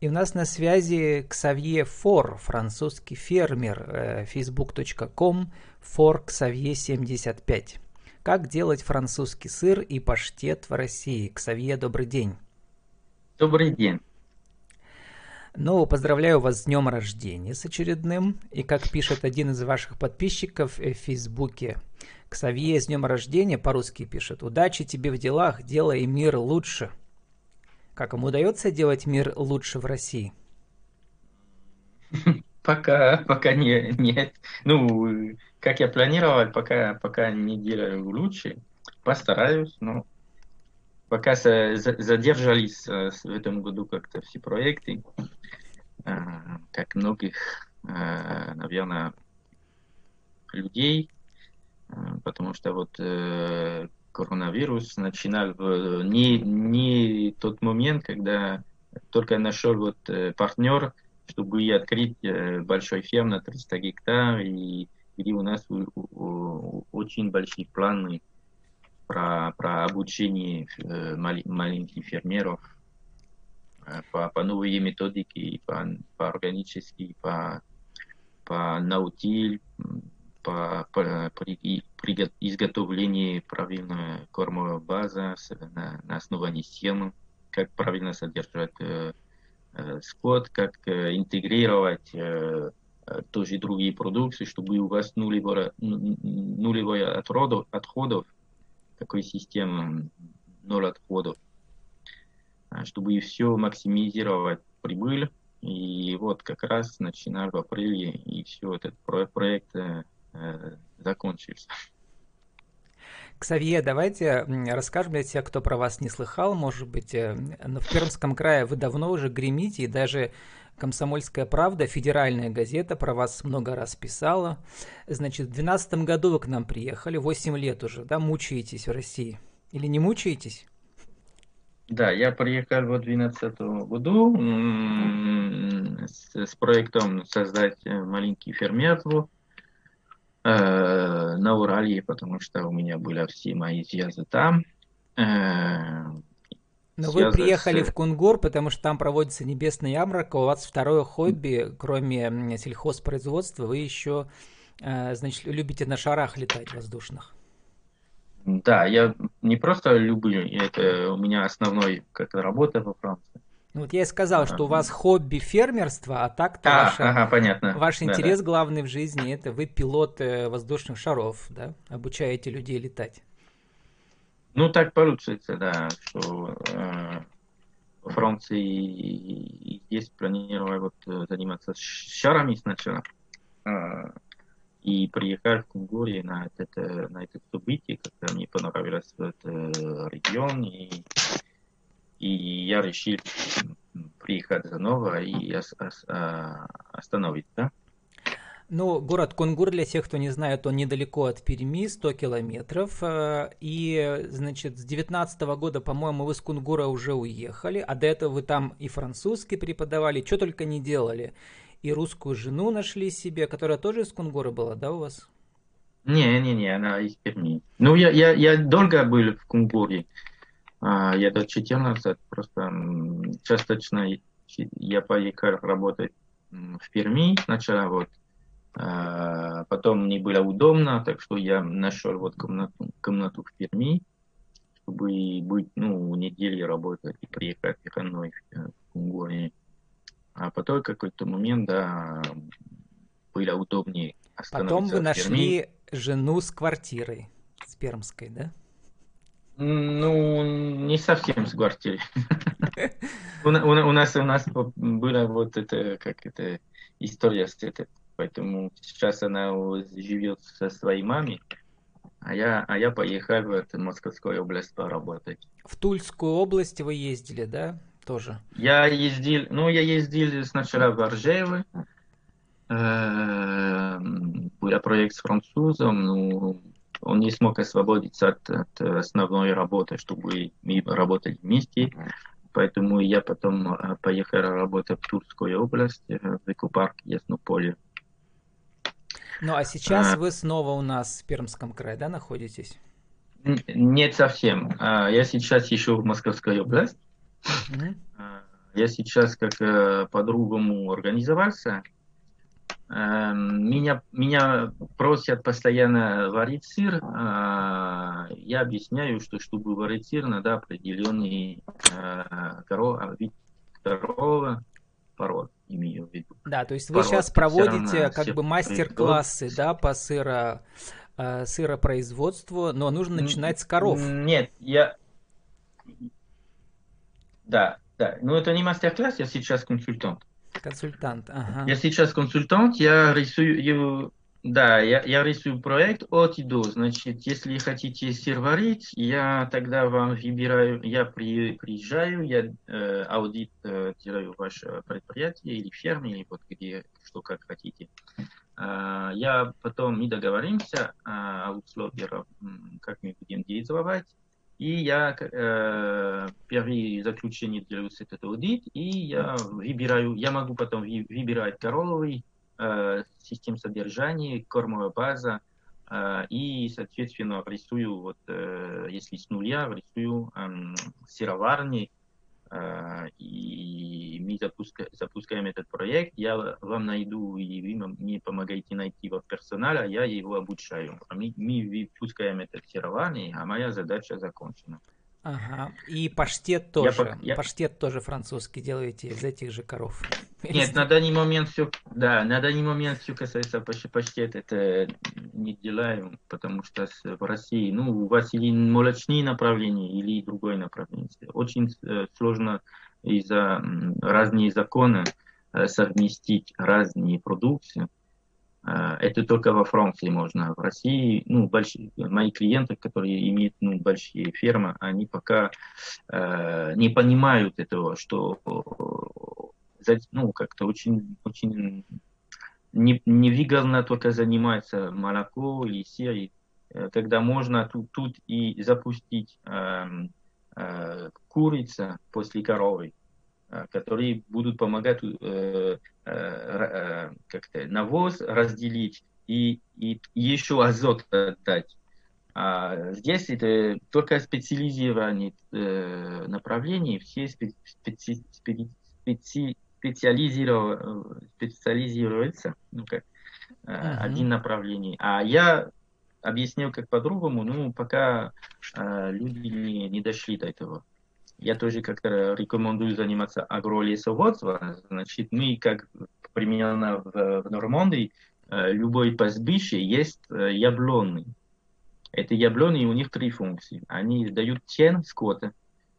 И у нас на связи Ксавье Фор, французский фермер, э, facebook.com, for Ксавье 75. Как делать французский сыр и паштет в России? Ксавье, добрый день. Добрый день. Ну, поздравляю вас с днем рождения с очередным. И как пишет один из ваших подписчиков в Фейсбуке, Ксавье с днем рождения по-русски пишет. Удачи тебе в делах, делай мир лучше. Как ему удается делать мир лучше в России? Пока, пока не, нет. Ну, как я планировал, пока, пока не делаю лучше. Постараюсь, но пока задержались э, в этом году как-то все проекты, э, как многих, э, наверное, людей, потому что вот коронавирус начинал в не, не тот момент, когда только нашел вот партнер, чтобы открыть большой ферм на 300 гектар, и где у нас очень большие планы про, про обучение э, маленьких фермеров, э, по, по новые методики, по, по органически, по, по наутиль, по, по при, при изготовлении правильной кормовой базы на, на основании схемы, как правильно содержать э, э, скот, как э, интегрировать э, э тоже другие продукты, чтобы у вас нулевая, нулевая отходов, отходов такой системы ноль отходов, а, чтобы все максимизировать прибыль. И вот как раз начиная в апреле, и все, этот проект э, закончился. Ксавье, давайте расскажем для тех, кто про вас не слыхал, может быть, э, но в Пермском крае вы давно уже гремите, и даже «Комсомольская правда», федеральная газета, про вас много раз писала. Значит, в 2012 году вы к нам приехали, 8 лет уже, да, мучаетесь в России? Или не мучаетесь? Да, я приехал в 2012 году с, с проектом создать маленький фермерство э, на Урале, потому что у меня были все мои связи там. Э, но вы приехали в Кунгур, потому что там проводится небесная ярмарка, у вас второе хобби, кроме сельхозпроизводства, вы еще, э, значит, любите на шарах летать воздушных. Да, я не просто люблю, это у меня основной как работа во Франции. Ну вот я и сказал, что у вас хобби фермерство, а так-то а, ваша, ага, понятно. ваш интерес да, да. главный в жизни это вы пилот э, воздушных шаров, да, обучаете людей летать. Ну, так получится, да, что э, во Франции здесь планировали вот э, заниматься шарами сначала. Э, и приехать в Кунгуре на это, на это событие, когда мне понравилось этот регион, и, и я решил приехать заново и остановить, да. Ну, город Кунгур, для тех, кто не знает, он недалеко от Перми, 100 километров. Э, и, значит, с 19 года, по-моему, вы с Кунгура уже уехали, а до этого вы там и французский преподавали, что только не делали. И русскую жену нашли себе, которая тоже из Кунгура была, да, у вас? Не-не-не, она из Перми. Ну, я, я, я долго был в Кунгуре. А, я до 14, просто частично я поехал работать в Перми сначала, вот, а, потом мне было удобно, так что я нашел вот комнату, комнату в Перми, чтобы быть, ну, неделю работать и приехать выходной в Кунгуре. А потом какой-то момент, да, было удобнее остановиться Потом вы нашли жену с квартирой, с Пермской, да? Ну, не совсем с квартирой. У нас у нас была вот это, как это, история с этой Поэтому сейчас она живет со своей мамой, а я, а я поехал в эту Московскую область поработать. В Тульскую область вы ездили, да, тоже? Я ездил, ну, я ездил сначала в Оржево, э, был проект с французом, но он не смог освободиться от, от основной работы, чтобы мы работали вместе. Поэтому я потом э, поехал работать в Тульскую область, э, в экопарк Яснополе. Ну а сейчас а... вы снова у нас в Пермском крае, да, находитесь? Нет, совсем. А, я сейчас еще в Московской области. я сейчас как э, по-другому организовался. Э, меня, меня просят постоянно варить сыр. Э, я объясняю, что чтобы варить сыр, надо определенный э, коров, вид коровы, пород, имею в виду. Да, то есть вы сейчас проводите как бы мастер-классы, да, по сыро, э, сыропроизводству, но нужно начинать с коров. Нет, я... Да, да, но это не мастер-класс, я сейчас консультант. Консультант, ага. Я сейчас консультант, я рисую, да, я, я рисую проект от и до. Значит, если хотите сыр варить, я тогда вам выбираю, я при, приезжаю, я э, аудит э, делаю ваше предприятие или ферме, или вот где, что как хотите. Э, я потом мы договоримся э, о условиях, как мы будем действовать. И я э, первые заключения делаю с этот аудит, и я выбираю, я могу потом выбирать коровый, э, систем содержания, кормовая база, э, и, соответственно, рисую, вот, э, если с нуля, рисую э, сыроварни, э, и мы запуска, запускаем этот проект, я вам найду, и вы мне помогаете найти вот персонала, я его обучаю. А мы, мы выпускаем этот сыроварни, а моя задача закончена. Ага. И паштет тоже. Я, я... Паштет тоже французский делаете из этих же коров. Нет, на данный момент все, да, на данный момент все касается паштет, это не делаем, потому что в России, ну, у вас или молочные направления, или другое направление. Очень э, сложно из-за разные законы э, совместить разные продукции. Э, это только во Франции можно. В России, ну, большие, мои клиенты, которые имеют ну, большие фермы, они пока э, не понимают этого, что ну, как-то очень, очень не, невыгодно только заниматься молоко или сыр, э, когда можно тут, тут и запустить э, э, курица после коровы, которые будут помогать э, как-то навоз разделить и, и еще азот дать. А здесь это только специализированные э, направления, все специ, специ, специ, специализируются, ну как, uh-huh. один направление. А я объяснил как по-другому, ну пока э, люди не, не дошли до этого я тоже как-то рекомендую заниматься агролесоводством. Значит, мы как примерно в, в Нормандии, э, любой пастбище есть э, яблоны. Это яблоны, у них три функции. Они дают тень скота,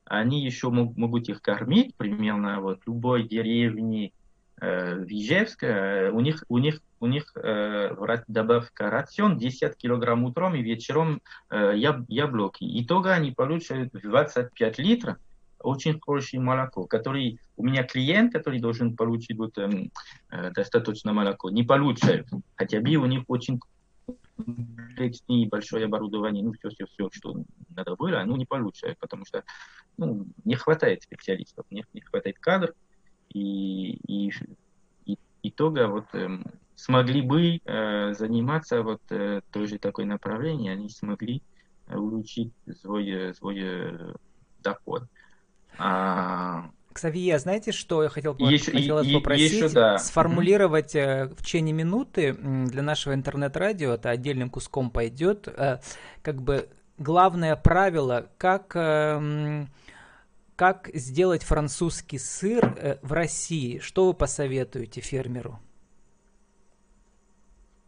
они еще мог, могут их кормить, примерно вот любой деревни э, в Ижевске, э, у них, у них, у них э, добавка рацион 10 килограмм утром и вечером э, яб, яблоки. Итога они получают 25 литров очень хорошее молоко, который у меня клиент, который должен получить вот, эм, э, достаточно молоко, не получает. Хотя бы у них очень комплексное большое оборудование, ну, все, все, все, что надо было, ну, не получает, потому что ну, не хватает специалистов, не, не хватает кадров, и, и, и итога вот эм, смогли бы э, заниматься вот э, тоже такое направление, они смогли э, улучшить свой, э, свой э, доход. А... Ксавье, знаете, что я хотел еще, хотел вас попросить? Еще, да. Сформулировать mm-hmm. в течение минуты для нашего интернет-радио, это отдельным куском пойдет, э, как бы главное правило, как, эм, как сделать французский сыр э, в России. Что вы посоветуете фермеру?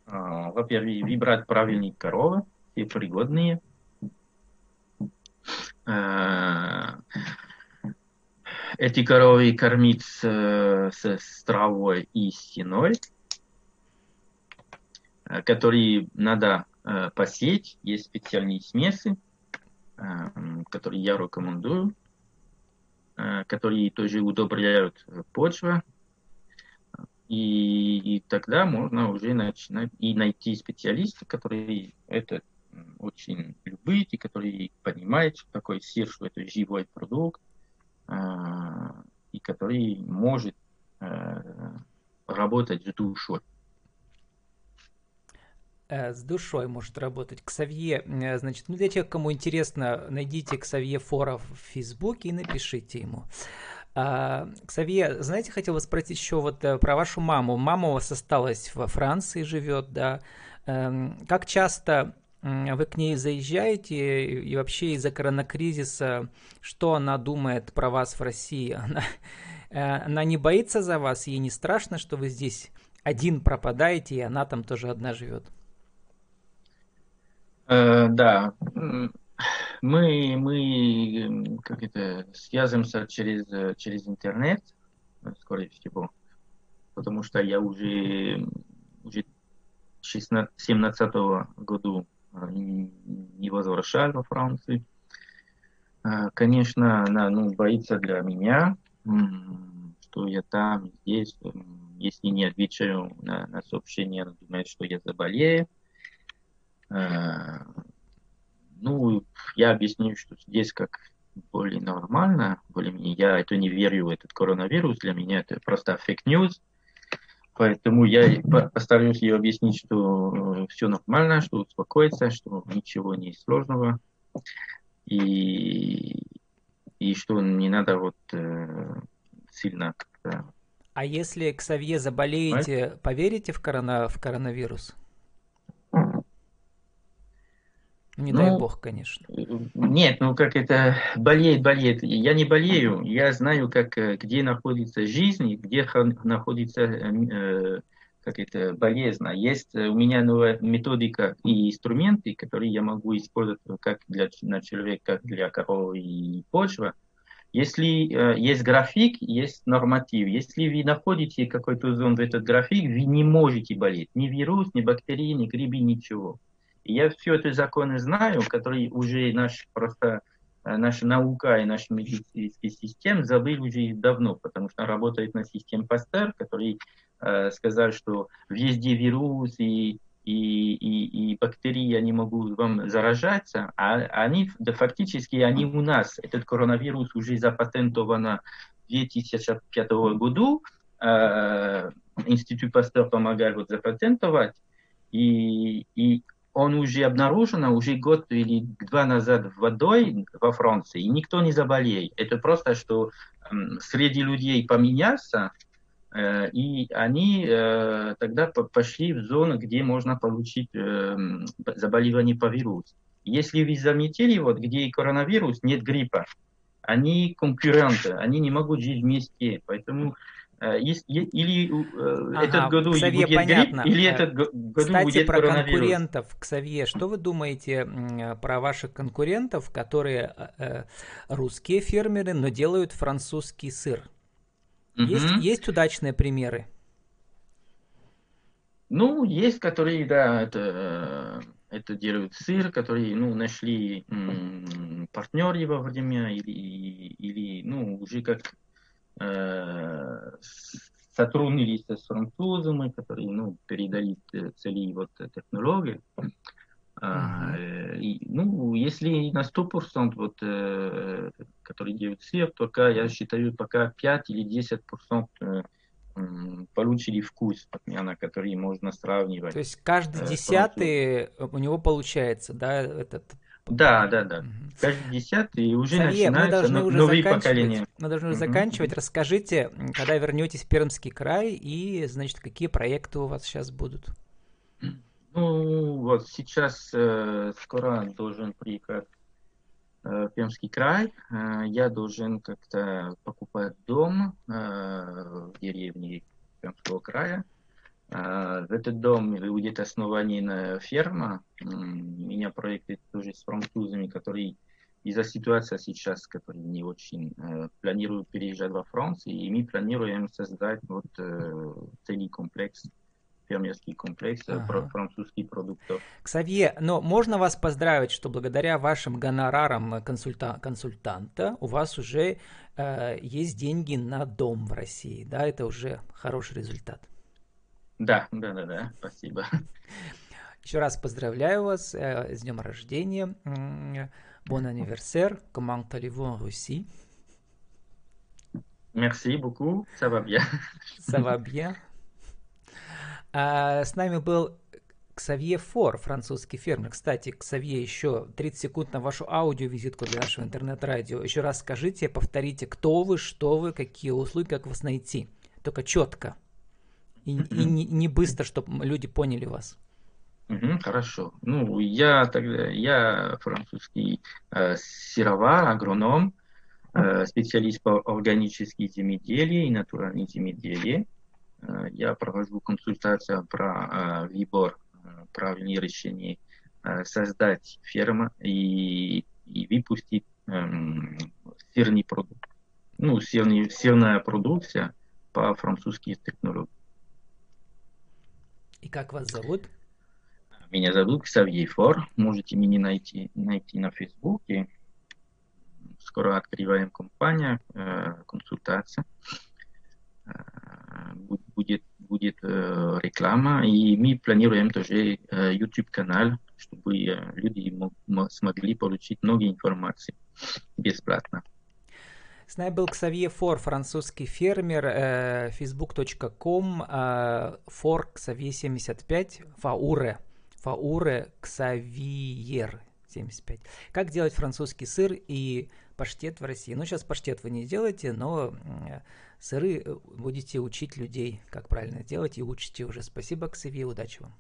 А, во-первых, выбрать правильные коровы, и пригодные эти коровы кормить с, с травой и стеной, э, которые надо э, посеять. Есть специальные смеси, э, которые я рекомендую, которые тоже удобряют почву. И, и тогда можно уже начинать и найти специалиста, который это очень любит и который понимает, что такое сыр, что это живой продукт, который может э, работать с душой. Э, с душой может работать. Ксавье, э, значит, ну для тех, кому интересно, найдите Ксавье Фора в Фейсбуке и напишите ему. А, Ксавье, знаете, хотел вас спросить еще вот про вашу маму. Мама у вас осталась во Франции, живет, да. Эм, как часто вы к ней заезжаете и вообще из-за коронакризиса, что она думает про вас в России? Она, э, она не боится за вас, ей не страшно, что вы здесь один пропадаете, и она там тоже одна живет? Э, да, мы, мы как это, связываемся через, через интернет, скорее всего, потому что я уже, уже 17 году не возвращал во Францию. Э, конечно, она ну, боится для меня, что я там, здесь, если не отвечаю на, на сообщение, она думает, что я заболею. Э, ну, я объясню, что здесь как более нормально, более-менее. Я это не верю в этот коронавирус, для меня это просто fake news. Поэтому я постараюсь ее объяснить, что э, все нормально, что успокоиться, что ничего не сложного. И, и что не надо вот э, сильно. А если, Ксавье, заболеете, а? поверите в, корона, в коронавирус? Не ну, дай бог, конечно. Нет, ну как это болеет, болеет. Я не болею, я знаю, как, э, где находится жизнь, где находится э, как это, болезнь. Есть у меня новая методика и инструменты, которые я могу использовать как для на человека, как для коровы и почвы. Если э, есть график, есть норматив. Если вы находите какой-то зон в этот график, вы не можете болеть. Ни вирус, ни бактерии, ни грибы, ничего. Я все эти законы знаю, которые уже наш просто э, наша наука и наша медицинская система забыли уже давно, потому что работает на системе Пастер, который э, сказал, что везде вирус и, и, и, и бактерии, они могут вам заражаться, а они, да, фактически, они у нас, этот коронавирус уже запатентован в 2005 году, э, Институт Пастер помогает вот запатентовать, и, и он уже обнаружен уже год или два назад водой во Франции, и никто не заболеет. Это просто, что среди людей поменялся, э, и они э, тогда пошли в зону, где можно получить э, заболевание по вирусу. Если вы заметили, вот, где коронавирус, нет гриппа, они конкуренты, они не могут жить вместе, поэтому есть, или э, ага, этот году Ксавье, будет понятно. грипп, или этот году Кстати, будет про конкурентов, Ксавье, что вы думаете про ваших конкурентов, которые э, русские фермеры, но делают французский сыр? Угу. Есть, есть удачные примеры? Ну, есть, которые, да, это, это делают сыр, которые, ну, нашли м, партнеры во время, или, или, ну, уже как Э, сотруднились с французами, которые ну, передали цели вот технологии. Uh-huh. И, ну, если на 100%, вот, э, который делают сыр, только я считаю, пока 5 или 10% э, получили вкус, на который можно сравнивать. То есть каждый десятый у него получается, да, этот да, да, да. Каждый десятый уже Савье, начинаются мы уже новые поколения. Мы должны уже заканчивать. Расскажите, когда вернетесь в Пермский край и, значит, какие проекты у вас сейчас будут? Ну, вот сейчас э, скоро должен приехать э, Пермский край. Э, я должен как-то покупать дом э, в деревне Пермского края. В этот дом будет основание ферма. У меня проекты тоже с французами, которые из-за ситуации сейчас, которые не очень э, планируют переезжать во Францию, и мы планируем создать вот э, целый комплекс фермерский комплекс э, ага. французских продуктов. Ксавье, но можно вас поздравить, что благодаря вашим гонорарам консульта консультанта у вас уже э, есть деньги на дом в России, да, это уже хороший результат. Да, да, да, да, спасибо. Еще раз поздравляю вас э, с днем рождения. Bon anniversaire. Comment allez-vous en Russie? Merci beaucoup. Ça va bien. Ça va bien. А, с нами был Ксавье Фор, французский фермер. Кстати, Ксавье, еще 30 секунд на вашу аудиовизитку для нашего интернет-радио. Еще раз скажите, повторите, кто вы, что вы, какие услуги, как вас найти. Только четко. И, и не, не быстро, чтобы люди поняли вас. Угу, хорошо. Ну, я тогда, я французский э, сыровар, агроном, э, специалист по органической земледелию и натуральной земледелию. Э, я провожу консультацию про э, выбор э, правильных решений, э, создать ферму и, и выпустить э, сырный продукт. Ну, сырный, сырная продукция по французским технологиям. И как вас зовут? Меня зовут Ксавье Фор. Можете меня найти, найти на Фейсбуке. Скоро открываем компанию, э, консультация. Э, будет, будет э, реклама. И мы планируем тоже э, YouTube канал, чтобы люди смогли получить много информации бесплатно. С нами был Ксавье Фор, французский фермер, э, facebook.com, э, for Ксавье 75, фауре. Фауре Ксавиер 75. Как делать французский сыр и паштет в России? Ну, сейчас паштет вы не делаете, но сыры будете учить людей, как правильно делать, и учите уже. Спасибо, Ксавье, удачи вам.